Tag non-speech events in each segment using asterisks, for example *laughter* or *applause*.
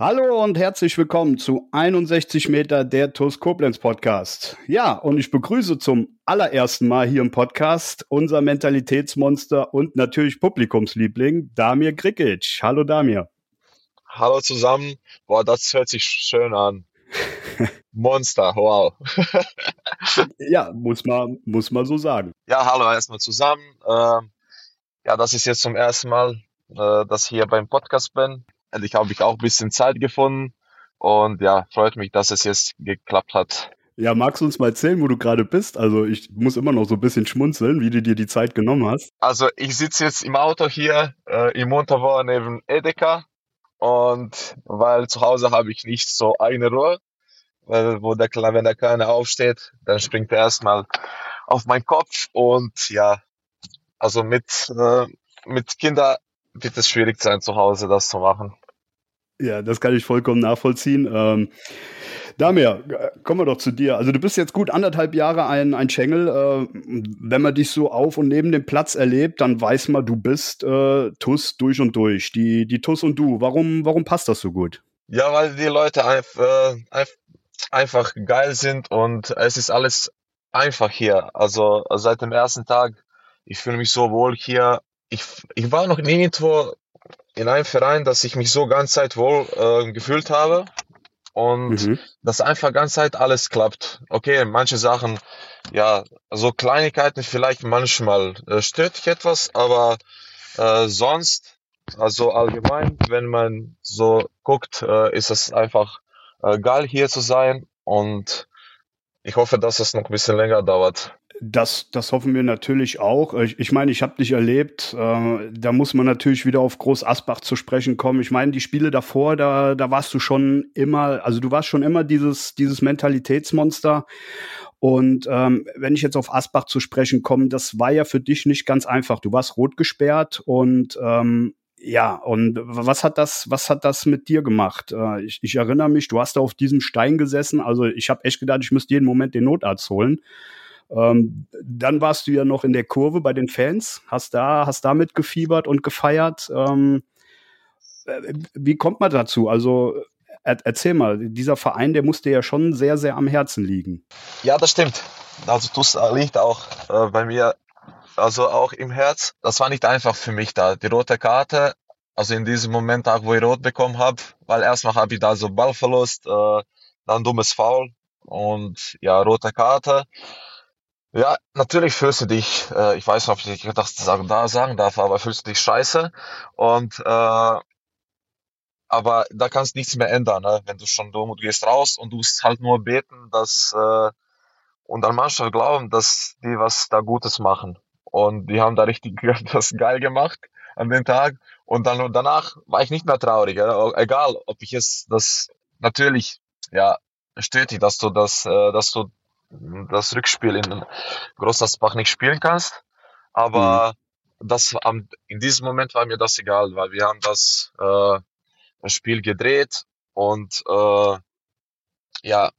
Hallo und herzlich willkommen zu 61 Meter der TUS Koblenz Podcast. Ja, und ich begrüße zum allerersten Mal hier im Podcast unser Mentalitätsmonster und natürlich Publikumsliebling Damir Grikic. Hallo Damir. Hallo zusammen. Boah, das hört sich schön an. *laughs* Monster, wow. *laughs* ja, muss man, muss man so sagen. Ja, hallo erstmal zusammen. Ähm, ja, das ist jetzt zum ersten Mal, äh, dass ich hier beim Podcast bin. Endlich habe ich auch ein bisschen Zeit gefunden und ja, freut mich, dass es jetzt geklappt hat. Ja, magst du uns mal erzählen, wo du gerade bist? Also ich muss immer noch so ein bisschen schmunzeln, wie du dir die Zeit genommen hast. Also ich sitze jetzt im Auto hier äh, im Montabaur neben Edeka und weil zu Hause habe ich nicht so eine Ruhe, weil wo der wenn der Kleine aufsteht, dann springt er erstmal auf meinen Kopf und ja, also mit äh, mit Kinder wird es schwierig sein zu Hause das zu machen. Ja, das kann ich vollkommen nachvollziehen. Ähm, Damir, kommen wir doch zu dir. Also du bist jetzt gut anderthalb Jahre ein, ein Schengel. Äh, wenn man dich so auf und neben dem Platz erlebt, dann weiß man, du bist äh, TUS durch und durch. Die, die TUS und du. Warum, warum passt das so gut? Ja, weil die Leute einfach, äh, einfach geil sind und es ist alles einfach hier. Also seit dem ersten Tag, ich fühle mich so wohl hier. Ich, ich war noch nirgendwo in einem Verein, dass ich mich so ganz Zeit wohl äh, gefühlt habe und mhm. dass einfach ganz Zeit alles klappt. Okay, manche Sachen, ja, so Kleinigkeiten vielleicht manchmal äh, stört dich etwas, aber äh, sonst, also allgemein, wenn man so guckt, äh, ist es einfach äh, geil hier zu sein und ich hoffe, dass es noch ein bisschen länger dauert. Das, das hoffen wir natürlich auch. Ich, ich meine, ich habe dich erlebt. Äh, da muss man natürlich wieder auf Groß Asbach zu sprechen kommen. Ich meine, die Spiele davor, da, da warst du schon immer, also du warst schon immer dieses, dieses Mentalitätsmonster. Und ähm, wenn ich jetzt auf Asbach zu sprechen komme, das war ja für dich nicht ganz einfach. Du warst rot gesperrt und ähm, ja, und was hat das, was hat das mit dir gemacht? Äh, ich, ich erinnere mich, du hast da auf diesem Stein gesessen. Also ich habe echt gedacht, ich müsste jeden Moment den Notarzt holen. Ähm, dann warst du ja noch in der Kurve bei den Fans, hast da, hast da mitgefiebert und gefeiert. Ähm, äh, wie kommt man dazu? Also er, erzähl mal, dieser Verein, der musste ja schon sehr, sehr am Herzen liegen. Ja, das stimmt. Also das liegt auch äh, bei mir, also auch im Herz. Das war nicht einfach für mich da. Die rote Karte, also in diesem Moment auch, wo ich rot bekommen habe, weil erstmal habe ich da so Ballverlust, äh, dann dummes Foul und ja, rote Karte. Ja, natürlich fühlst du dich, äh, ich weiß nicht, ob ich das da sagen darf, aber fühlst du dich scheiße und äh, aber da kannst du nichts mehr ändern, ne? wenn du schon dumm und gehst raus und du musst halt nur beten, dass äh, und an Mannschaft glauben, dass die was da Gutes machen und die haben da richtig *laughs* das geil gemacht an dem Tag und dann danach war ich nicht mehr traurig, ja? egal, ob ich es das natürlich ja dich, dass du das, äh, dass du das Rückspiel in Großasbach nicht spielen kannst. Aber mhm. das in diesem Moment war mir das egal, weil wir haben das, äh, Spiel gedreht und äh, ja,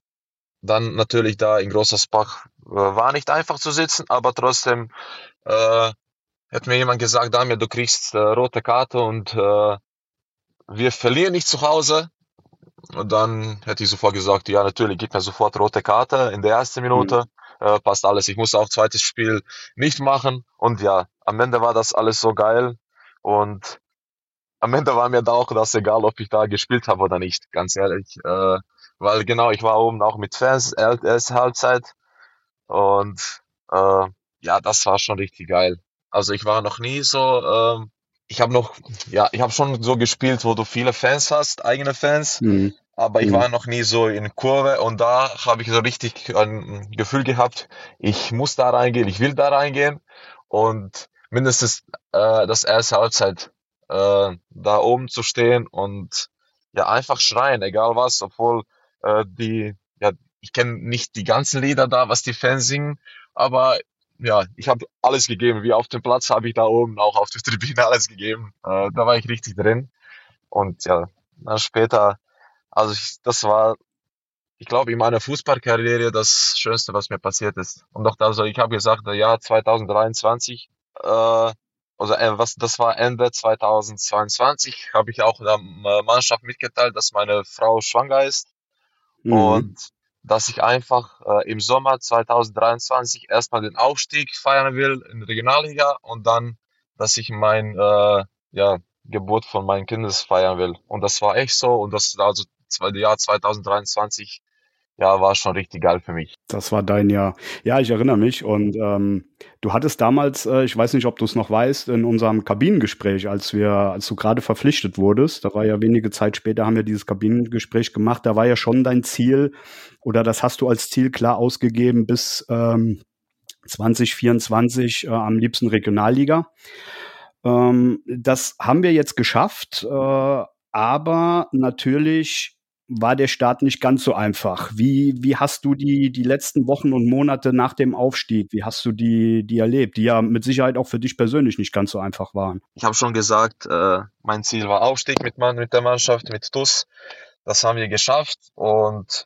dann natürlich da in Großasbach äh, war nicht einfach zu sitzen, aber trotzdem äh, hat mir jemand gesagt, Damir, du kriegst äh, rote Karte und äh, wir verlieren nicht zu Hause. Und dann hätte ich sofort gesagt, ja, natürlich, gib mir sofort rote Karte in der ersten Minute. Mhm. Äh, passt alles. Ich musste auch zweites Spiel nicht machen. Und ja, am Ende war das alles so geil. Und am Ende war mir da auch das egal, ob ich da gespielt habe oder nicht, ganz ehrlich. Äh, weil genau, ich war oben auch mit Fans, erste Halbzeit. Und äh, ja, das war schon richtig geil. Also ich war noch nie so ähm, ich habe noch, ja, ich habe schon so gespielt, wo du viele Fans hast, eigene Fans, mhm. Aber ich mhm. war noch nie so in Kurve und da habe ich so richtig ein Gefühl gehabt, ich muss da reingehen, ich will da reingehen und mindestens äh, das erste Halbzeit äh, da oben zu stehen und ja einfach schreien, egal was, obwohl Äh, die, ja, ich kenne nicht die ganzen Lieder da, was die Fans singen, aber ja, ich habe alles gegeben. Wie auf dem Platz habe ich da oben auch auf der *laughs* Tribüne alles gegeben. Äh, da war ich richtig drin. Und ja, dann später, also ich, das war, ich glaube, in meiner Fußballkarriere das Schönste, was mir passiert ist. Und auch also ich habe gesagt, ja, 2023, äh, also äh, was, das war Ende 2022, habe ich auch der Mannschaft mitgeteilt, dass meine Frau schwanger ist. Mhm. Und dass ich einfach äh, im Sommer 2023 erstmal den Aufstieg feiern will in Regionalliga und dann, dass ich mein äh, ja, Geburt von meinen Kindes feiern will. Und das war echt so und das also Jahr 2023 ja, war schon richtig geil für mich. Das war dein Jahr. Ja, ich erinnere mich. Und ähm, du hattest damals, äh, ich weiß nicht, ob du es noch weißt, in unserem Kabinengespräch, als wir, als du gerade verpflichtet wurdest, da war ja wenige Zeit später, haben wir dieses Kabinengespräch gemacht, da war ja schon dein Ziel, oder das hast du als Ziel klar ausgegeben, bis ähm, 2024 äh, am liebsten Regionalliga. Ähm, das haben wir jetzt geschafft, äh, aber natürlich war der Start nicht ganz so einfach. Wie, wie hast du die, die letzten Wochen und Monate nach dem Aufstieg, wie hast du die, die erlebt, die ja mit Sicherheit auch für dich persönlich nicht ganz so einfach waren? Ich habe schon gesagt, äh, mein Ziel war Aufstieg mit, mit der Mannschaft, mit TUS. Das haben wir geschafft und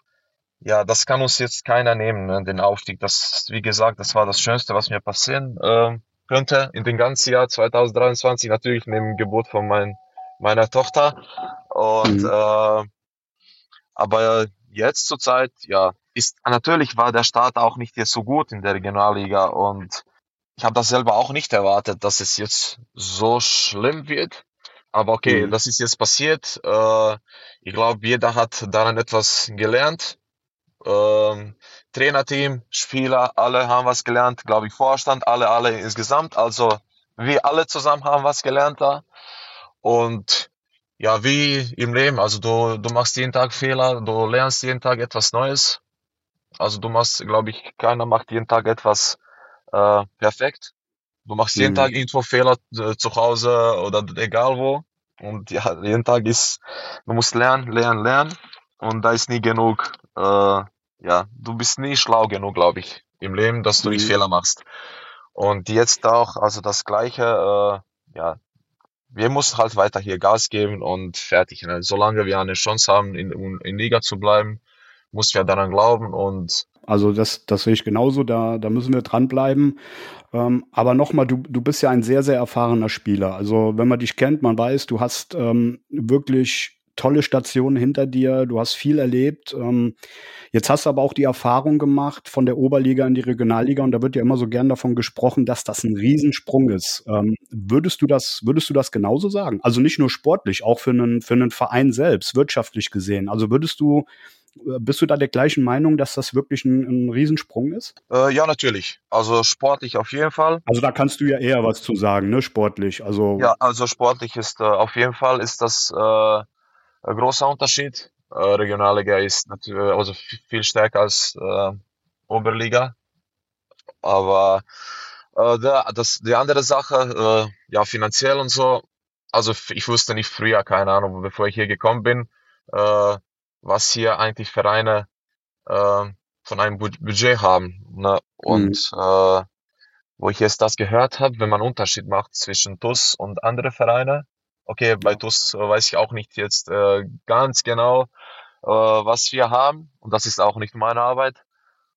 ja, das kann uns jetzt keiner nehmen, ne, den Aufstieg. Das, wie gesagt, das war das Schönste, was mir passieren äh, könnte in dem ganzen Jahr 2023, natürlich neben Geburt von mein, meiner Tochter. Und mhm. äh, aber jetzt zurzeit, ja, ist natürlich war der Start auch nicht jetzt so gut in der Regionalliga und ich habe das selber auch nicht erwartet, dass es jetzt so schlimm wird. Aber okay, mhm. das ist jetzt passiert. Äh, ich glaube, jeder hat daran etwas gelernt. Ähm, Trainerteam, Spieler, alle haben was gelernt, glaube ich, Vorstand, alle, alle insgesamt. Also wir alle zusammen haben was gelernt da. Und ja, wie im Leben. Also du, du machst jeden Tag Fehler, du lernst jeden Tag etwas Neues. Also du machst, glaube ich, keiner macht jeden Tag etwas äh, perfekt. Du machst jeden mhm. Tag irgendwo Fehler äh, zu Hause oder egal wo. Und ja, jeden Tag ist, du musst lernen, lernen, lernen. Und da ist nie genug, äh, ja, du bist nie schlau genug, glaube ich, im Leben, dass du mhm. nicht Fehler machst. Und jetzt auch, also das Gleiche, äh, ja, wir müssen halt weiter hier Gas geben und fertig. Ne? Solange wir eine Chance haben, in, in Liga zu bleiben, muss wir daran glauben und also das, das sehe ich genauso, da, da müssen wir dranbleiben. Ähm, aber nochmal, du, du bist ja ein sehr, sehr erfahrener Spieler. Also wenn man dich kennt, man weiß, du hast ähm, wirklich tolle Stationen hinter dir, du hast viel erlebt. Ähm, jetzt hast du aber auch die Erfahrung gemacht von der Oberliga in die Regionalliga und da wird ja immer so gern davon gesprochen, dass das ein Riesensprung ist. Ähm, würdest du das, würdest du das genauso sagen? Also nicht nur sportlich, auch für einen, für einen Verein selbst, wirtschaftlich gesehen. Also würdest du, äh, bist du da der gleichen Meinung, dass das wirklich ein, ein Riesensprung ist? Äh, ja, natürlich. Also sportlich auf jeden Fall. Also da kannst du ja eher was zu sagen, ne? Sportlich. Also ja, also sportlich ist äh, auf jeden Fall ist das äh, ein großer Unterschied. Äh, Regionalliga ist natürlich also viel stärker als äh, Oberliga. Aber äh, der, das, die andere Sache, äh, ja, finanziell und so, also ich wusste nicht früher, keine Ahnung, bevor ich hier gekommen bin, äh, was hier eigentlich Vereine äh, von einem Budget haben. Ne? Und mhm. äh, wo ich jetzt das gehört habe, wenn man Unterschied macht zwischen TUS und andere Vereine, Okay, bei TUS äh, weiß ich auch nicht jetzt äh, ganz genau, äh, was wir haben. Und das ist auch nicht meine Arbeit.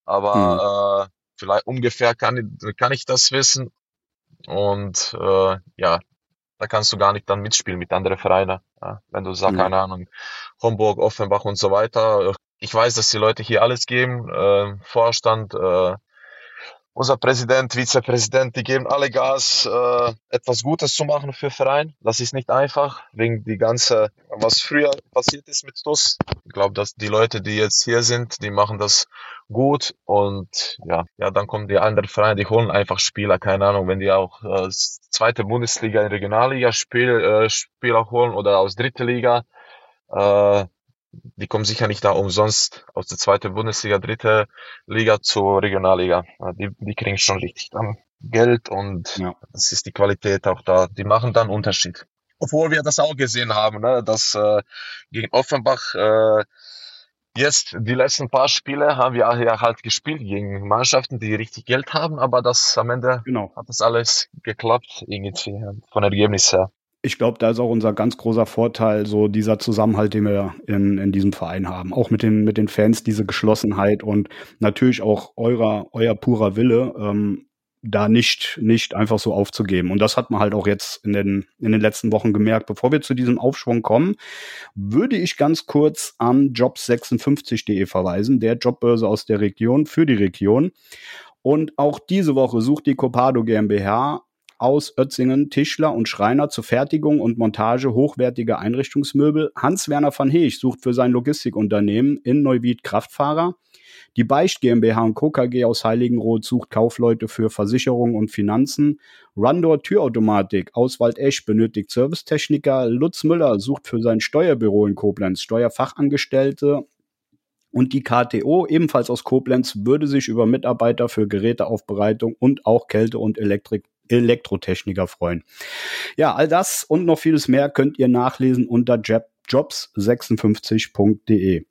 Aber hm. äh, vielleicht ungefähr kann, kann ich das wissen. Und äh, ja, da kannst du gar nicht dann mitspielen mit anderen Vereinen. Ja? Wenn du sagst, hm. keine Ahnung, Homburg, Offenbach und so weiter. Ich weiß, dass die Leute hier alles geben. Äh, Vorstand, äh, unser Präsident, Vizepräsident, die geben alle Gas, äh, etwas Gutes zu machen für Verein. Das ist nicht einfach, wegen die ganze, was früher passiert ist mit TUS. Ich glaube, dass die Leute, die jetzt hier sind, die machen das gut und ja, ja, dann kommen die anderen Vereine, die holen einfach Spieler, keine Ahnung, wenn die auch äh, zweite Bundesliga Regionalliga Spiel, äh, Spieler holen oder aus dritte Liga, äh, die kommen sicher nicht da umsonst aus der zweiten Bundesliga, dritte Liga zur Regionalliga. Die, die kriegen schon richtig dann Geld und ja. das ist die Qualität auch da. Die machen dann Unterschied. Obwohl wir das auch gesehen haben, ne, dass äh, gegen Offenbach äh, jetzt die letzten paar Spiele haben wir ja halt gespielt gegen Mannschaften, die richtig Geld haben, aber das am Ende genau. hat das alles geklappt, irgendwie von Ergebnis her. Ich glaube, da ist auch unser ganz großer Vorteil, so dieser Zusammenhalt, den wir in, in diesem Verein haben. Auch mit den, mit den Fans, diese Geschlossenheit und natürlich auch eurer, euer purer Wille, ähm, da nicht, nicht einfach so aufzugeben. Und das hat man halt auch jetzt in den, in den letzten Wochen gemerkt. Bevor wir zu diesem Aufschwung kommen, würde ich ganz kurz an jobs56.de verweisen, der Jobbörse aus der Region für die Region. Und auch diese Woche sucht die Copado GmbH aus Ötzingen Tischler und Schreiner zur Fertigung und Montage hochwertiger Einrichtungsmöbel. Hans-Werner van Heech sucht für sein Logistikunternehmen in Neuwied Kraftfahrer. Die Beicht GmbH Co. KG aus Heiligenroth sucht Kaufleute für Versicherung und Finanzen. Rundor Türautomatik aus Waldesch benötigt Servicetechniker. Lutz Müller sucht für sein Steuerbüro in Koblenz Steuerfachangestellte. Und die KTO, ebenfalls aus Koblenz, würde sich über Mitarbeiter für Geräteaufbereitung und auch Kälte- und Elektrik Elektrotechniker freuen. Ja, all das und noch vieles mehr könnt ihr nachlesen unter jobs56.de.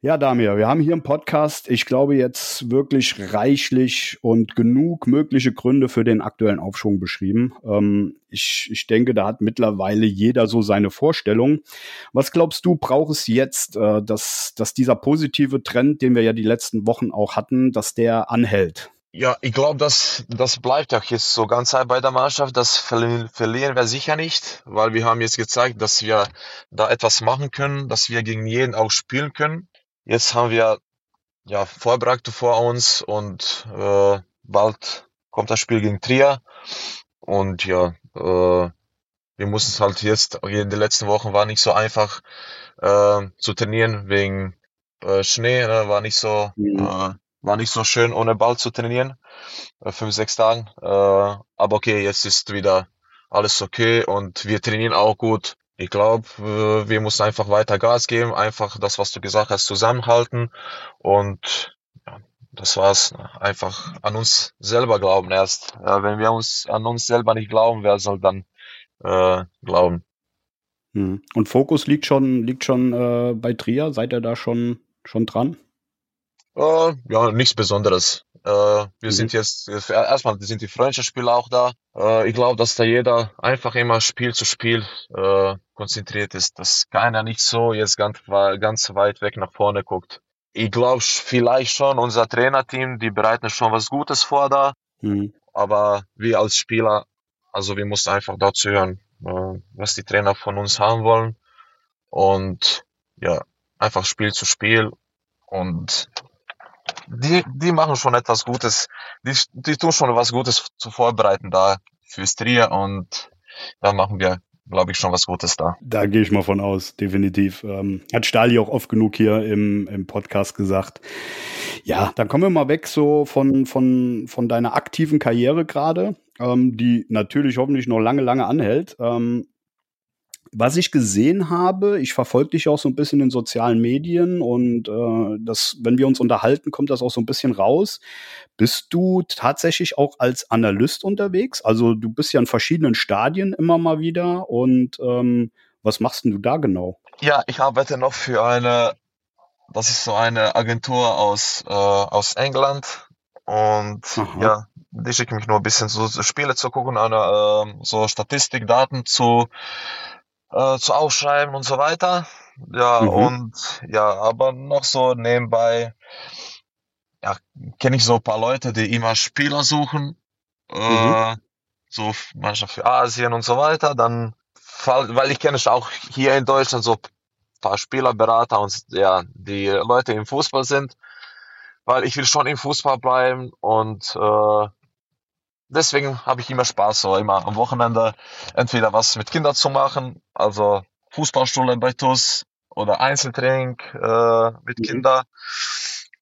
Ja, Damir, wir haben hier im Podcast, ich glaube, jetzt wirklich reichlich und genug mögliche Gründe für den aktuellen Aufschwung beschrieben. Ähm, ich, ich denke, da hat mittlerweile jeder so seine Vorstellung. Was glaubst du, braucht es jetzt, äh, dass, dass dieser positive Trend, den wir ja die letzten Wochen auch hatten, dass der anhält? Ja, ich glaube, das, das bleibt auch jetzt so ganz bei der Mannschaft. Das verlieren, verlieren wir sicher nicht, weil wir haben jetzt gezeigt, dass wir da etwas machen können, dass wir gegen jeden auch spielen können. Jetzt haben wir ja Vorbereitung vor uns und äh, bald kommt das Spiel gegen Trier. Und ja, äh, wir mussten es halt jetzt, in den letzten Wochen war nicht so einfach äh, zu trainieren wegen äh, Schnee, ne? war nicht so, mhm. äh, war nicht so schön ohne Ball zu trainieren, äh, fünf, sechs Tagen. Äh, aber okay, jetzt ist wieder alles okay und wir trainieren auch gut ich glaube, wir müssen einfach weiter Gas geben, einfach das, was du gesagt hast, zusammenhalten und ja, das war's. Einfach an uns selber glauben erst. Ja, wenn wir uns an uns selber nicht glauben, wer soll dann äh, glauben? Hm. Und Fokus liegt schon, liegt schon äh, bei Trier. Seid ihr da schon, schon dran? Äh, ja, nichts Besonderes. Äh, wir mhm. sind jetzt, erstmal sind die Freundschaftsspiele auch da. Äh, ich glaube, dass da jeder einfach immer Spiel zu Spiel äh, konzentriert ist, dass keiner nicht so jetzt ganz, ganz weit weg nach vorne guckt. Ich glaube vielleicht schon, unser Trainerteam, die bereiten schon was Gutes vor da. Mhm. Aber wir als Spieler, also wir müssen einfach dazu hören, äh, was die Trainer von uns haben wollen. Und ja, einfach Spiel zu Spiel. Und die, die machen schon etwas Gutes. Die, die tun schon was Gutes zu vorbereiten da fürs Trier und da machen wir glaube ich, schon was Gutes da. Da gehe ich mal von aus, definitiv. Ähm, hat Stali auch oft genug hier im, im Podcast gesagt. Ja, dann kommen wir mal weg so von, von, von deiner aktiven Karriere gerade, ähm, die natürlich hoffentlich noch lange, lange anhält. Ähm, was ich gesehen habe, ich verfolge dich auch so ein bisschen in sozialen Medien und äh, das, wenn wir uns unterhalten, kommt das auch so ein bisschen raus. Bist du tatsächlich auch als Analyst unterwegs? Also du bist ja in verschiedenen Stadien immer mal wieder und ähm, was machst denn du da genau? Ja, ich arbeite noch für eine, das ist so eine Agentur aus, äh, aus England und Aha. ja, die schicken mich nur ein bisschen so Spiele zu gucken, eine, äh, so Statistikdaten zu äh, zu aufschreiben und so weiter. Ja, mhm. und ja, aber noch so nebenbei, ja, kenne ich so ein paar Leute, die immer Spieler suchen, äh, mhm. so manchmal für Asien und so weiter. Dann, weil ich kenne auch hier in Deutschland so ein paar Spielerberater und ja, die Leute im Fußball sind, weil ich will schon im Fußball bleiben und äh, deswegen habe ich immer Spaß, so immer am Wochenende entweder was mit Kindern zu machen, also Fußballschule bei TUS oder Einzeltraining äh, mit mhm. Kindern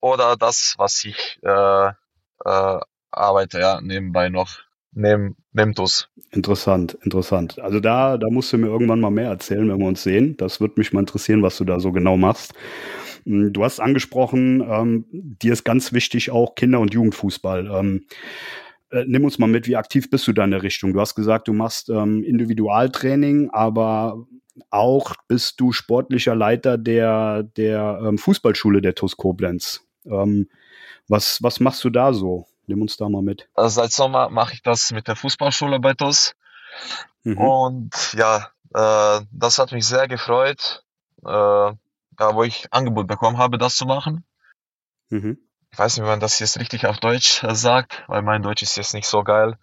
oder das, was ich äh, äh, arbeite, ja, nebenbei noch neben, neben TUS. Interessant, interessant. Also da, da musst du mir irgendwann mal mehr erzählen, wenn wir uns sehen. Das würde mich mal interessieren, was du da so genau machst. Hm, du hast angesprochen, ähm, dir ist ganz wichtig auch Kinder- und Jugendfußball. Ähm, Äh, nimm uns mal mit, wie aktiv bist du da in der Richtung? Du hast gesagt, du machst ähm, Individualtraining, aber auch bist du sportlicher Leiter der, der ähm, Fußballschule der TUS Koblenz. Ähm, was, was machst du da so? Nimm uns da mal mit. Also seit Sommer mache ich das mit der Fußballschule bei TUS. Mhm. Und ja, äh, das hat mich sehr gefreut, äh, ja, wo ich Angebot bekommen habe, das zu machen. Mhm. Ich weiß nicht, wie man das jetzt richtig auf Deutsch äh, sagt, weil mein Deutsch ist jetzt nicht so geil.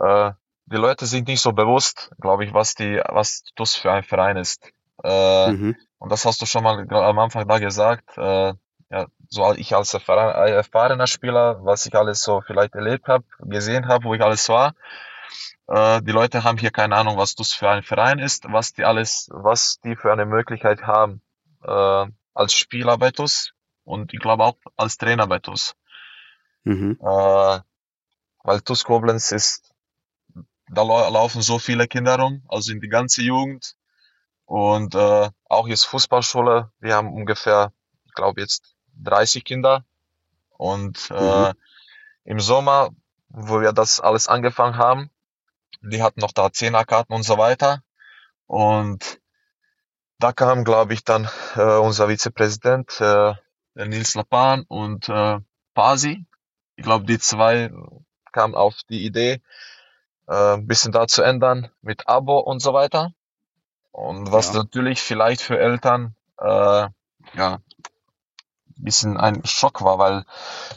Äh, die Leute sind nicht so bewusst, glaube ich, was die, was TUS für ein Verein ist. Äh, mhm. Und das hast du schon mal am Anfang da gesagt. Äh, ja, so ich als erfahrener Spieler, was ich alles so vielleicht erlebt habe, gesehen habe, wo ich alles war. Äh, die Leute haben hier keine Ahnung, was das für ein Verein ist, was die alles, was die für eine Möglichkeit haben äh, als Spieler bei TUS und ich glaube auch als Trainer bei TUS. Mhm. Äh, weil TUS Koblenz ist, da laufen so viele Kinder rum, also in die ganze Jugend und äh, auch jetzt Fußballschule. Wir haben ungefähr, ich glaube jetzt 30 Kinder. Und äh, mhm. im Sommer, wo wir das alles angefangen haben, die hatten noch da Zehnerkarten und so weiter. Und da kam, glaube ich, dann äh, unser Vizepräsident, äh, Nils Lapan und äh, Pasi. Ich glaube, die zwei kamen auf die Idee, äh, ein bisschen da zu ändern mit Abo und so weiter. Und was ja. natürlich vielleicht für Eltern äh, ja bisschen ein Schock war, weil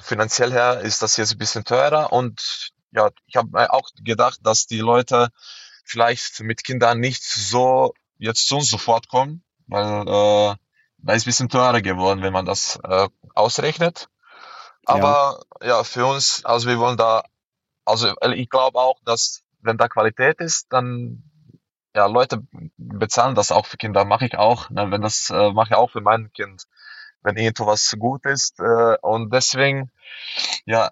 finanziell her ist das jetzt ein bisschen teurer und ja, ich habe auch gedacht, dass die Leute vielleicht mit Kindern nicht so jetzt zu uns sofort kommen, weil äh, da ist ein bisschen teurer geworden, wenn man das äh, ausrechnet. Aber ja. ja, für uns, also wir wollen da, also ich glaube auch, dass wenn da Qualität ist, dann ja, Leute bezahlen das auch für Kinder, mache ich auch. Ne? Wenn das äh, mache ich auch für mein Kind wenn irgendwas gut ist. Äh, und deswegen, ja,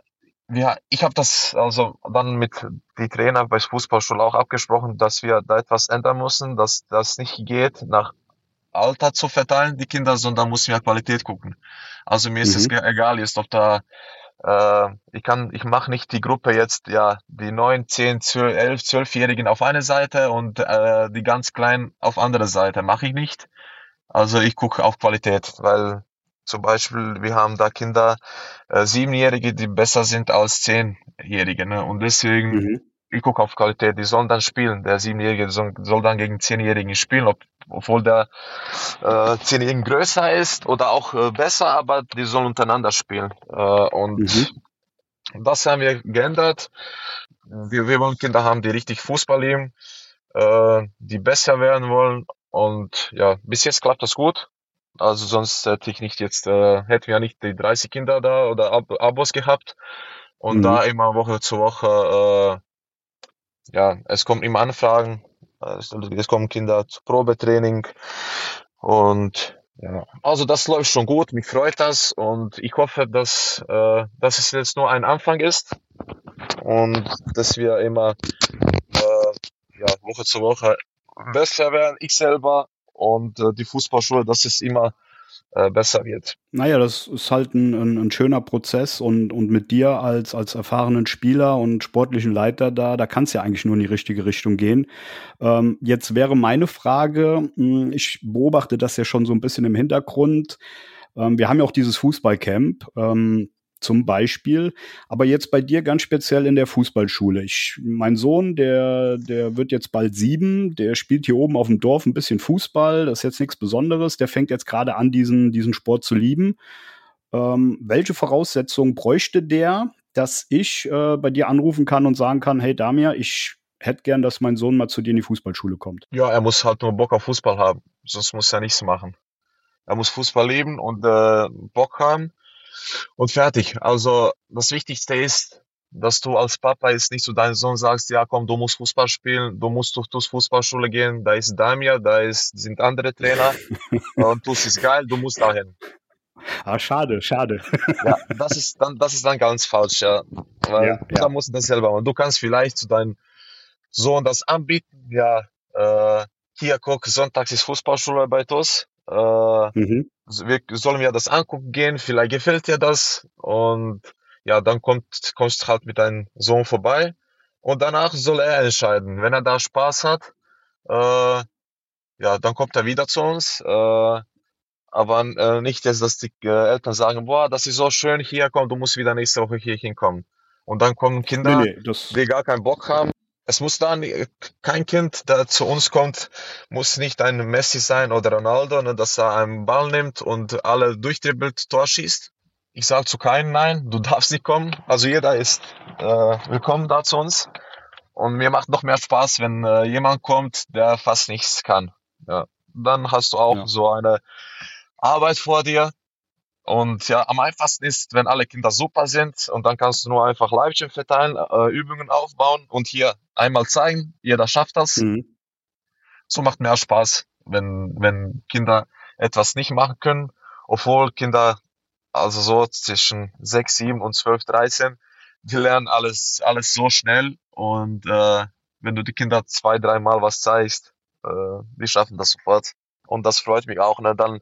ja, ich habe das also dann mit die Trainer bei Fußballschule auch abgesprochen, dass wir da etwas ändern müssen, dass das nicht geht, nach Alter zu verteilen, die Kinder, sondern muss wir Qualität gucken. Also mir ist mhm. es egal jetzt, ob da äh, ich kann, ich mache nicht die Gruppe jetzt, ja, die neun, zehn, zwölf, elf, zwölfjährigen auf eine Seite und äh, die ganz kleinen auf andere Seite. Mache ich nicht. Also ich gucke auf Qualität, weil zum Beispiel, wir haben da Kinder, äh, Siebenjährige, die besser sind als Zehnjährige. Ne? Und deswegen, mhm. Ich gucke auf Qualität, die sollen dann spielen. Der Siebenjährige soll, soll dann gegen Zehnjährigen spielen, ob, obwohl der äh, Zehnjährige größer ist oder auch äh, besser, aber die sollen untereinander spielen. Äh, und mhm. das haben wir geändert. Wir, wir wollen Kinder haben, die richtig Fußball lieben, äh, die besser werden wollen. Und ja, bis jetzt klappt das gut. Also sonst hätte ich nicht jetzt, äh, hätten wir nicht die 30 Kinder da oder Ab Abos gehabt. Und mhm. da immer Woche zu Woche, äh, ja, es kommen immer Anfragen, es, kommen Kinder zu Probetraining. Und ja, also das läuft schon gut, mich freut das. Und ich hoffe, dass, äh, dass es jetzt nur ein Anfang ist. Und dass wir immer äh, ja, Woche zu Woche besser werden, ich selber und äh, die Fußballschule, dass es immer äh, besser wird. Naja, das ist halt ein, ein, ein, schöner Prozess und, und mit dir als, als erfahrenen Spieler und sportlichen Leiter da, da kann es ja eigentlich nur in die richtige Richtung gehen. Ähm, jetzt wäre meine Frage, hm, ich beobachte das ja schon so ein bisschen im Hintergrund. Ähm, wir haben ja auch dieses Fußballcamp. Ähm, zum Beispiel. Aber jetzt bei dir ganz speziell in der Fußballschule. Ich, mein Sohn, der, der wird jetzt bald sieben, der spielt hier oben auf dem Dorf ein bisschen Fußball. Das ist jetzt nichts Besonderes. Der fängt jetzt gerade an, diesen, diesen Sport zu lieben. Ähm, welche Voraussetzungen bräuchte der, dass ich äh, bei dir anrufen kann und sagen kann, hey Damir, ich hätte gern, dass mein Sohn mal zu dir in die Fußballschule kommt? Ja, er muss halt nur Bock auf Fußball haben. Sonst muss er nichts machen. Er muss Fußball leben und äh, Bock haben und fertig. Also das Wichtigste ist, dass du als Papa jetzt nicht zu deinem Sohn sagst, ja komm, du musst Fußball spielen, du musst durch Fußballschule gehen, da ist Damir, da ist, sind andere Trainer *laughs* und du ist geil, du musst dahin. Ah, schade, schade. ja, das ist dann, das ist dann ganz falsch, ja. Weil ja, ja. da musst du das selber machen. Du kannst vielleicht zu deinem Sohn das anbieten, ja, äh, hier guck, sonntags ist Fußballschule bei TUS, äh, mhm. wir, sollen wir das angucken gehen, vielleicht gefällt dir das und ja, dann kommt, kommst halt mit deinem Sohn vorbei und danach soll er entscheiden. Wenn er da Spaß hat, äh, ja, dann kommt er wieder zu uns. Äh, aber äh, nicht jetzt, dass die äh, Eltern sagen, boah, das ist so schön hier, komm, du musst wieder nächste Woche hier hinkommen. Und dann kommen Kinder, nee, nee, die gar keinen Bock haben. Es muss dann kein Kind, der zu uns kommt, muss nicht ein Messi sein oder Ronaldo, ne, dass er einen Ball nimmt und alle durchdribbelt, Tor schießt. Ich sage zu keinem Nein, du darfst nicht kommen. Also jeder ist äh, willkommen da zu uns. Und mir macht noch mehr Spaß, wenn äh, jemand kommt, der fast nichts kann. Ja. Dann hast du auch ja. so eine Arbeit vor dir, und ja, am einfachsten ist, wenn alle Kinder super sind und dann kannst du nur einfach Leibchen verteilen, äh, Übungen aufbauen und hier einmal zeigen, jeder schafft das. Mhm. So macht mehr Spaß, wenn, wenn Kinder etwas nicht machen können, obwohl Kinder, also so zwischen 6, 7 und 12, 13, die lernen alles, alles so schnell und äh, wenn du die Kinder zwei, dreimal was zeigst, äh, die schaffen das sofort. Und das freut mich auch. Ne? Dann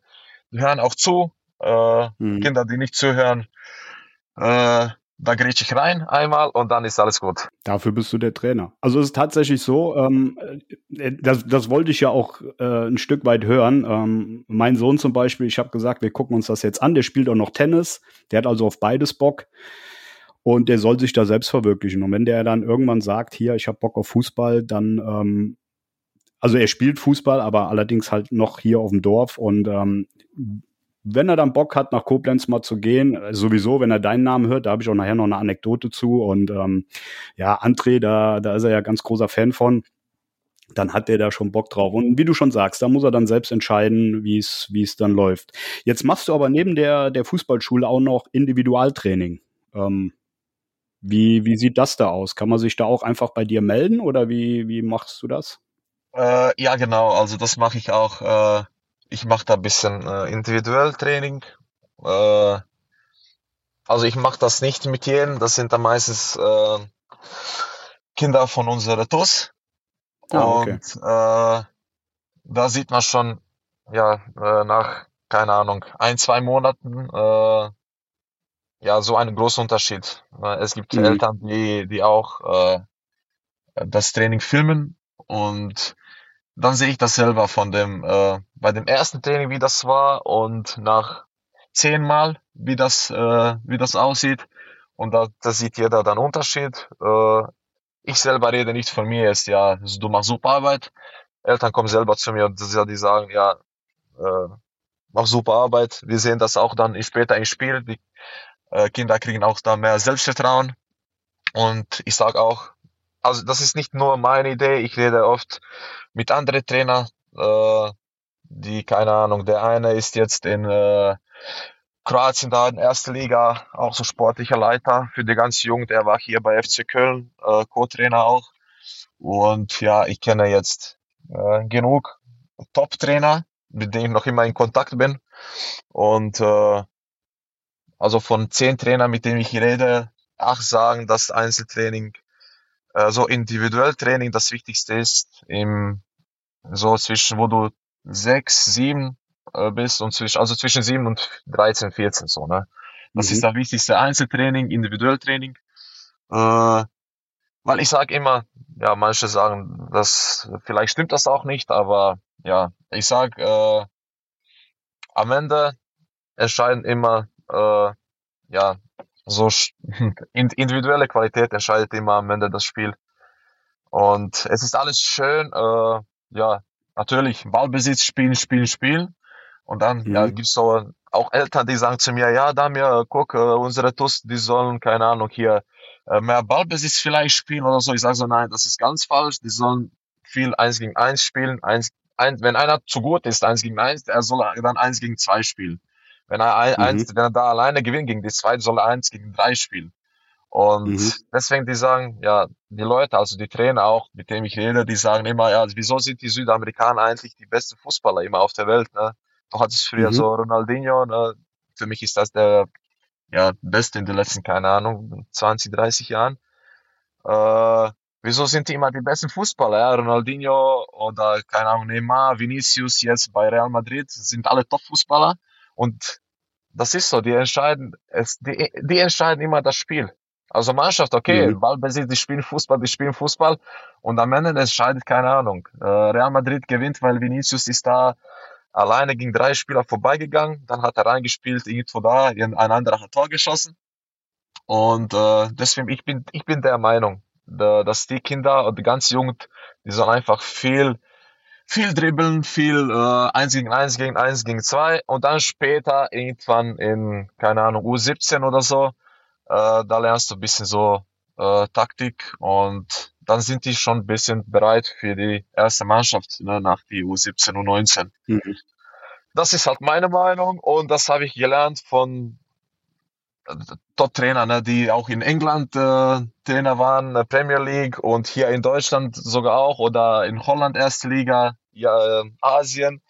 hören auch zu, äh, mhm. Kinder, die nicht zuhören, äh, da grätsch ich rein einmal und dann ist alles gut. Dafür bist du der Trainer. Also es ist tatsächlich so, ähm, äh, das, das wollte ich ja auch äh, ein Stück weit hören. Ähm, mein Sohn zum Beispiel, ich habe gesagt, wir gucken uns das jetzt an, der spielt auch noch Tennis, der hat also auf beides Bock und der soll sich da selbst verwirklichen. Und wenn der dann irgendwann sagt, hier, ich habe Bock auf Fußball, dann ähm, also er spielt Fußball, aber allerdings halt noch hier auf dem Dorf und ähm, wenn er dann Bock hat, nach Koblenz mal zu gehen, äh, sowieso, wenn er deinen Namen hört, da habe ich auch nachher noch eine Anekdote zu. Und ähm, ja, André, da, da ist er ja ganz großer Fan von. Dann hat der da schon Bock drauf. Und wie du schon sagst, da muss er dann selbst entscheiden, wie es wie es dann läuft. Jetzt machst du aber neben der, der Fußballschule auch noch Individualtraining. Ähm, wie, wie sieht das da aus? Kann man sich da auch einfach bei dir melden oder wie, wie machst du das? Äh, ja, genau. Also das mache ich auch. Äh ich mache da ein bisschen äh, individuell Training. Äh, also ich mache das nicht mit jedem, das sind dann meistens äh, Kinder von unserer TUS. Ah, okay. Und äh, da sieht man schon, ja, äh, nach, keine Ahnung, ein, zwei Monaten, äh, ja, so einen großen Unterschied. Äh, es gibt mhm. Eltern, die, die auch äh, das Training filmen und dann sehe ich das selber von dem, äh, bei dem ersten Training, wie das war und nach zehnmal, wie das, äh, wie das aussieht. Und da, da sieht jeder dann Unterschied. Äh, ich selber rede nicht von mir jetzt, ja, du machst super Arbeit. Eltern kommen selber zu mir und die sagen, ja, äh, mach super Arbeit. Wir sehen das auch dann später im Spiel. Die äh, Kinder kriegen auch da mehr Selbstvertrauen. Und ich sage auch, also das ist nicht nur meine Idee, ich rede oft mit anderen Trainern, äh, die, keine Ahnung, der eine ist jetzt in äh, Kroatien da in erster Liga, auch so sportlicher Leiter für die ganz Jungen, der war hier bei FC Köln, äh, Co-Trainer auch. Und ja, ich kenne jetzt äh, genug Top-Trainer, mit denen ich noch immer in Kontakt bin. Und äh, also von zehn Trainern, mit denen ich rede, acht sagen, dass Einzeltraining äh, so individuell Training das Wichtigste ist, im, so zwischen, wo du sechs, sieben äh, bist und zwischen, also zwischen sieben und 13, 14 so, ne? Das mhm. ist das wichtigste Einzeltraining, individuell Training. Äh, weil ich sage immer, ja, manche sagen, das vielleicht stimmt das auch nicht, aber ja, ich sag, äh, am Ende entscheiden immer äh, ja so *laughs* individuelle Qualität entscheidet immer am Ende das Spiel. Und es ist alles schön, äh, ja, natürlich Ballbesitz spielen, spielen, spielen. Und dann mhm. ja, gibt's so auch Eltern, die sagen zu mir, ja, Damir, guck, äh, unsere TUS, die sollen, keine Ahnung, hier äh, mehr Ballbesitz vielleicht spielen oder so. Ich sage so, nein, das ist ganz falsch. Die sollen viel eins gegen eins spielen. Eins, ein, wenn einer zu gut ist, eins gegen eins, der soll dann eins gegen zwei spielen. Wenn er, ein, mhm. eins, wenn er da alleine gewinnt gegen die zwei, soll er eins gegen drei spielen. Und mhm. deswegen, die sagen, ja, die Leute, also die Trainer auch, mit denen ich rede, die sagen immer, ja, wieso sind die Südamerikaner eigentlich die besten Fußballer immer auf der Welt? Ne? Du hattest früher mhm. so Ronaldinho, ne? für mich ist das der ja, Beste in den letzten, keine Ahnung, 20, 30 Jahren. Äh, wieso sind die immer die besten Fußballer? Ja? Ronaldinho oder, keine Ahnung, Neymar, Vinicius jetzt bei Real Madrid sind alle Top-Fußballer. Und das ist so, die entscheiden, es, die, die entscheiden immer das Spiel. Also Mannschaft, okay, mhm. Ballbesitz, die spielen Fußball, die spielen Fußball und am Ende entscheidet keine Ahnung. Äh, Real Madrid gewinnt, weil Vinicius ist da alleine gegen drei Spieler vorbeigegangen, dann hat er reingespielt, irgendwo da, ein anderer hat Tor geschossen. Und äh, deswegen, ich bin, ich bin der Meinung, dass die Kinder und die ganz Jugend, die sollen einfach viel, viel dribbeln, viel äh, eins gegen eins gegen eins gegen zwei und dann später irgendwann in, keine Ahnung, U17 oder so, äh, da lernst du ein bisschen so äh, Taktik und dann sind die schon ein bisschen bereit für die erste Mannschaft ne, nach die U17 und U19. Mhm. Das ist halt meine Meinung und das habe ich gelernt von äh, Top-Trainer, ne, die auch in England äh, Trainer waren, äh, Premier League und hier in Deutschland sogar auch oder in Holland erste Liga, ja, äh, Asien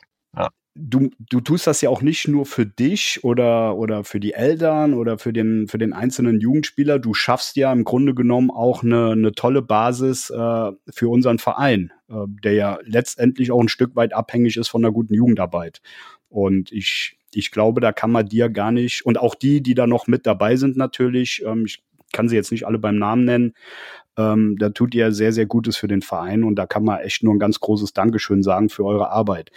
du, du tust das ja auch nicht nur für dich oder, oder für die Eltern oder für den, für den einzelnen Jugendspieler. Du schaffst ja im Grunde genommen auch eine, eine tolle Basis äh, für unseren Verein, äh, der ja letztendlich auch ein Stück weit abhängig ist von einer guten Jugendarbeit. Und ich, ich glaube, da kann man dir gar nicht, und auch die, die da noch mit dabei sind natürlich, ähm, ich kann sie jetzt nicht alle beim Namen nennen, ähm, da tut ihr sehr, sehr Gutes für den Verein und da kann man echt nur ein ganz großes Dankeschön sagen für eure Arbeit.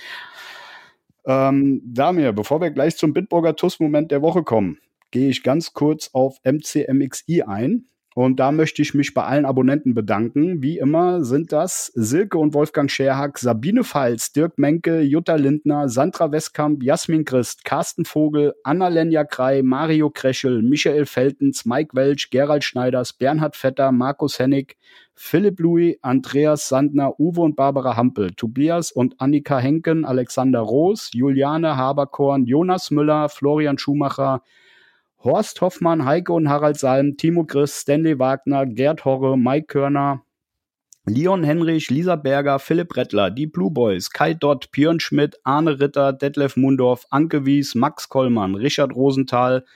Ähm, Damir, bevor wir gleich zum Bitburger TUS-Moment der Woche kommen, gehe ich ganz kurz auf MCMXI ein. Und da möchte ich mich bei allen Abonnenten bedanken. Wie immer sind das Silke und Wolfgang Scherhack, Sabine Pfalz, Dirk Menke, Jutta Lindner, Sandra Westkamp, Jasmin Christ, Carsten Vogel, Anna-Lenja Krei, Mario Kreschel, Michael Feltens, Mike Welch, Gerald Schneiders, Bernhard Vetter, Markus Hennig, Philipp Louis, Andreas Sandner, Uwe und Barbara Hampel, Tobias und Annika Henken, Alexander Roos, Juliane Haberkorn, Jonas Müller, Florian Schumacher, Horst Hoffmann, Heike und Harald Salm, Timo Chris, Stanley Wagner, Gerd Horre, Mike Körner, Leon Henrich, Lisa Berger, Philipp Rettler, die Blue Boys, Kai Dott, Björn Schmidt, Arne Ritter, Detlef Mundorf, Anke Wies, Max Kollmann, Richard Rosenthal,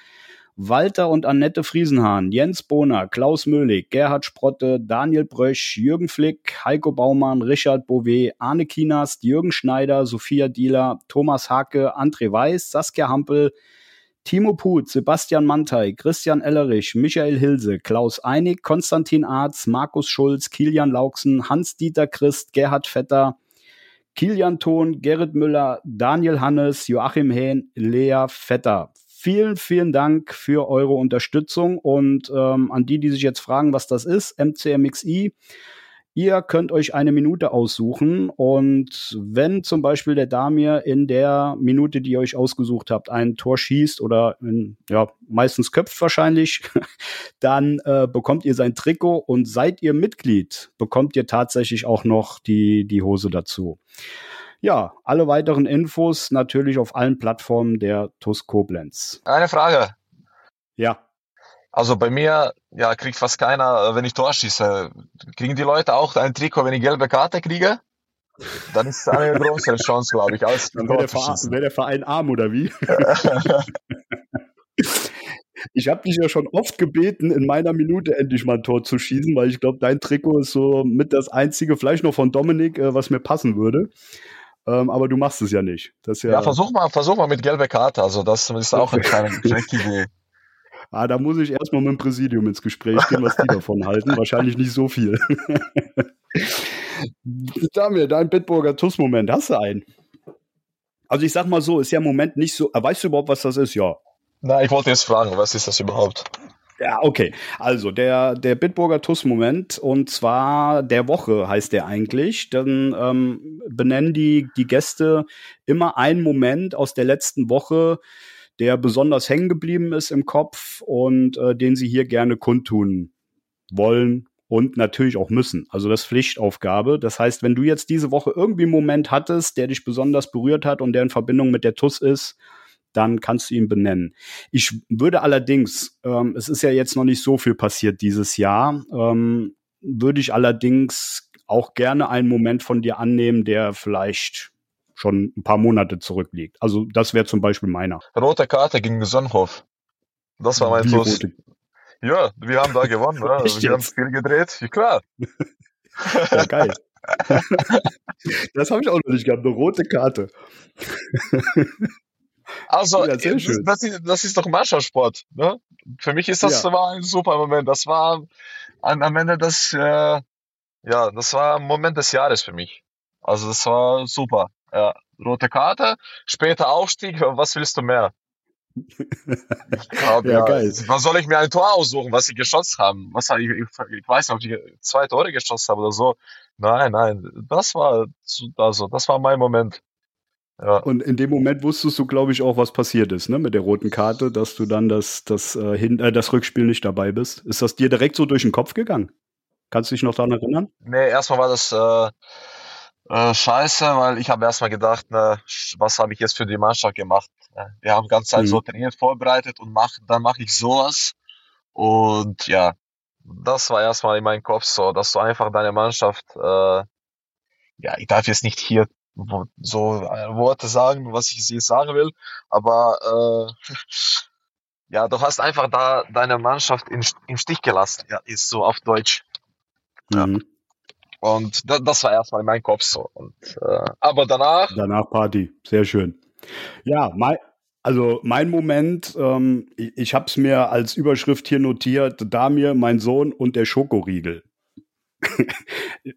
Walter und Annette Friesenhahn, Jens Bohner, Klaus Möhlig, Gerhard Sprotte, Daniel Brösch, Jürgen Flick, Heiko Baumann, Richard Bouvet, Arne Kienast, Jürgen Schneider, Sophia Dieler, Thomas Hake, André Weiß, Saskia Hampel, Timo Put, Sebastian Mantei, Christian Ellerich, Michael Hilse, Klaus Einig, Konstantin Arz, Markus Schulz, Kilian Lauksen, Hans-Dieter Christ, Gerhard Vetter, Kilian Thon, Gerrit Müller, Daniel Hannes, Joachim Hehn, Lea Vetter vielen, vielen Dank für eure Unterstützung und ähm, an die, die sich jetzt fragen, was das ist, MCMXI. Ihr könnt euch eine Minute aussuchen und wenn zum Beispiel der Damir in der Minute, die ihr euch ausgesucht habt, ein Tor schießt oder in, ja, meistens köpft wahrscheinlich, *laughs* dann äh, bekommt ihr sein Trikot und seid ihr Mitglied, bekommt ihr tatsächlich auch noch die, die Hose dazu. Ja, alle weiteren Infos natürlich auf allen Plattformen der TUS Koblenz. Eine Frage. Ja. Also bei mir, ja, kriegt fast keiner, äh, wenn ich Tor schieße. Kriegen die Leute auch ein Trikot, wenn ich gelbe Karte kriege? Dann ist es eine *laughs* größere Chance, glaube ich, als Dann wäre der, Verein, wär der Verein arm, oder wie? *laughs* ich habe dich ja schon oft gebeten, in meiner Minute endlich mal ein Tor zu schießen, weil ich glaube, dein Trikot ist so mit das einzige, vielleicht noch von Dominik, äh, was mir passen würde. Ähm, aber du machst es ja nicht. Ja, ja, versuch mal, versuch mal mit gelber Karte. Also das ist auch eine kleine *laughs* Idee. Ah, da muss ich erstmal mit dem Präsidium ins Gespräch gehen, was die davon halten. Wahrscheinlich nicht so viel. *laughs* Damir, dein Bitburger TUS-Moment, hast du einen? Also ich sag mal so, ist ja im Moment nicht so. Weißt du überhaupt, was das ist? Ja. Na, ich wollte jetzt fragen, was ist das überhaupt? Ja, okay. Also der, der Bitburger TUS-Moment und zwar der Woche heißt der eigentlich. Dann ähm, benennen die, die Gäste immer einen Moment aus der letzten Woche, der besonders hängen geblieben ist im Kopf und äh, den sie hier gerne kundtun wollen und natürlich auch müssen. Also das Pflichtaufgabe. Das heißt, wenn du jetzt diese Woche irgendwie einen Moment hattest, der dich besonders berührt hat und der in Verbindung mit der TUS ist, dann kannst du ihn benennen. Ich würde allerdings, ähm, es ist ja jetzt noch nicht so viel passiert dieses Jahr, ähm, würde ich allerdings auch gerne einen Moment von dir annehmen, der vielleicht schon ein paar Monate zurückliegt. Also das wäre zum Beispiel meiner. Rote Karte gegen Sonnenhof. Das war mein Schluss. Ja, wir haben da gewonnen. *laughs* Ja. wir haben viel gedreht. Ja, klar. Ja, geil. *laughs* das habe ich auch noch nicht gehabt, eine rote Karte. *laughs* Also, ja, das, ist, das ist doch Mannschaftssport. Ne? Für mich ist das ja. war ein super Moment. Das war am Ende das, äh, ja, das war ein Moment des Jahres für mich. Also das war super. Ja, rote Karte, später Aufstieg. Was willst du mehr? Ich glaub, *laughs* ja, ja, geil. Was soll ich mir ein Tor aussuchen, was sie geschossen haben? Was ich, ich, ich weiß nicht, ob ich zwei Tore geschossen habe oder so. Nein, nein, das war also das war mein Moment. Ja. Und in dem Moment wusstest du, glaube ich, auch, was passiert ist, ne, mit der roten Karte, dass du dann das, das, äh, hin, äh, das Rückspiel nicht dabei bist. Ist das dir direkt so durch den Kopf gegangen? Kannst du dich noch daran erinnern? Nee, erstmal war das äh, äh, scheiße, weil ich habe erstmal gedacht, ne, was habe ich jetzt für die Mannschaft gemacht? Wir haben die ganze Zeit mhm. so trainiert, vorbereitet und mach, dann mache ich sowas. Und ja, das war erstmal in meinem Kopf so, dass du einfach deine Mannschaft, äh, ja, ich darf jetzt nicht hier so äh, Worte sagen, was ich jetzt sagen will, aber äh, *laughs* ja, du hast einfach da deine Mannschaft in, im Stich gelassen, ja, ist so auf Deutsch. Ja. Mhm. Und da, das war erstmal in meinem Kopf so. Und, äh, aber danach. Danach Party, sehr schön. Ja, mein, also mein Moment, ähm, ich, ich habe es mir als Überschrift hier notiert, Damir, mein Sohn und der Schokoriegel. *laughs*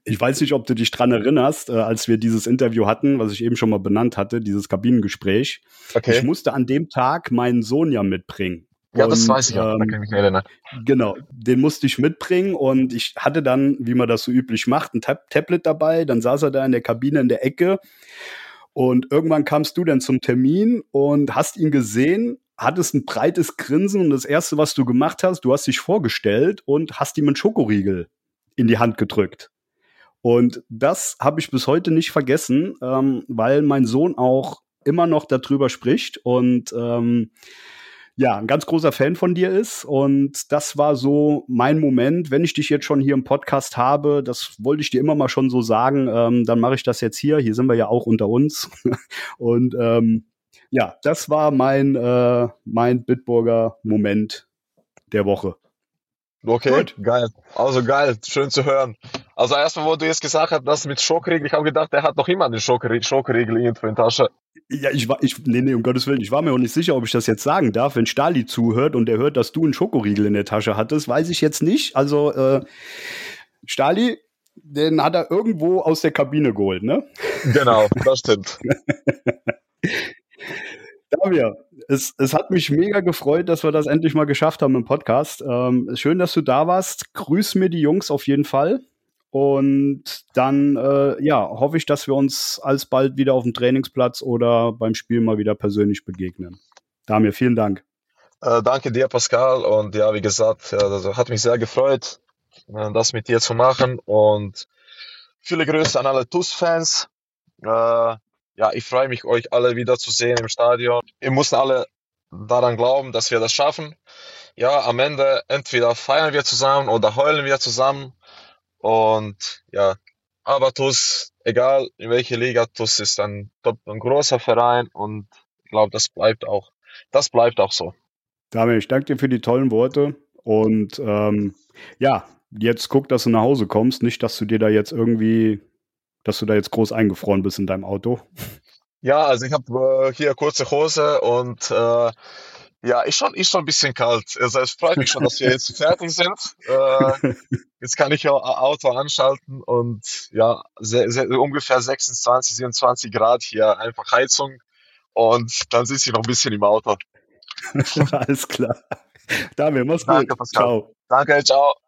ich weiß nicht, ob du dich dran erinnerst, äh, als wir dieses Interview hatten, was ich eben schon mal benannt hatte, dieses Kabinengespräch. Okay. Ich musste an dem Tag meinen Sohn ja mitbringen. Ja, und, das weiß ich ja, ähm, da kann ich mich erinnern. Genau, den musste ich mitbringen und ich hatte dann, wie man das so üblich macht, ein Tab Tablet dabei. Dann saß er da in der Kabine in der Ecke und irgendwann kamst du dann zum Termin und hast ihn gesehen, hattest ein breites Grinsen und das erste, was du gemacht hast, du hast dich vorgestellt und hast ihm einen Schokoriegel in die Hand gedrückt. Und das habe ich bis heute nicht vergessen, ähm, weil mein Sohn auch immer noch darüber spricht und ähm, ja, ein ganz großer Fan von dir ist. Und das war so mein Moment, wenn ich dich jetzt schon hier im Podcast habe, das wollte ich dir immer mal schon so sagen, ähm, dann mache ich das jetzt hier. Hier sind wir ja auch unter uns. *laughs* und ähm, ja, das war mein, äh, mein Bitburger Moment der Woche. Okay, Gut. geil. Also geil, schön zu hören. Also erstmal, wo du jetzt gesagt hast, das mit Schokoriegel, ich habe gedacht, der hat noch immer den Schokoriegel irgendwo in der Tasche. Ja, ich war, ich, nee, nee, um Gottes Willen, ich war mir auch nicht sicher, ob ich das jetzt sagen darf. Wenn Stali zuhört und er hört, dass du einen Schokoriegel in der Tasche hattest, weiß ich jetzt nicht. Also, äh, Stali, den hat er irgendwo aus der Kabine geholt, ne? Genau, das stimmt. *laughs* Damir, es, es hat mich mega gefreut, dass wir das endlich mal geschafft haben im Podcast. Ähm, schön, dass du da warst. Grüß mir die Jungs auf jeden Fall. Und dann, äh, ja, hoffe ich, dass wir uns alsbald wieder auf dem Trainingsplatz oder beim Spiel mal wieder persönlich begegnen. Damir, vielen Dank. Äh, danke dir, Pascal. Und ja, wie gesagt, ja, das hat mich sehr gefreut, äh, das mit dir zu machen. Und viele Grüße an alle TUS-Fans. Äh, ja, ich freue mich, euch alle wieder zu sehen im Stadion. Ihr müsst alle daran glauben, dass wir das schaffen. Ja, am Ende entweder feiern wir zusammen oder heulen wir zusammen. Und ja, aber TUS, egal in welche Liga, TUS ist ein, ein großer Verein und ich glaube, das bleibt auch, das bleibt auch so. Damian, ich danke dir für die tollen Worte und ähm, ja, jetzt guck, dass du nach Hause kommst, nicht, dass du dir da jetzt irgendwie dass du da jetzt groß eingefroren bist in deinem Auto? Ja, also ich habe äh, hier kurze Hose und äh, ja, ist schon, ist schon ein bisschen kalt. Also es freut mich schon, dass wir jetzt fertig sind. Äh, *laughs* jetzt kann ich ja Auto anschalten und ja, sehr, sehr, ungefähr 26, 27 Grad hier, einfach Heizung und dann sitze ich noch ein bisschen im Auto. *laughs* Alles klar. Damian, mach's Danke, gut. Pascal. Ciao. Danke, ciao.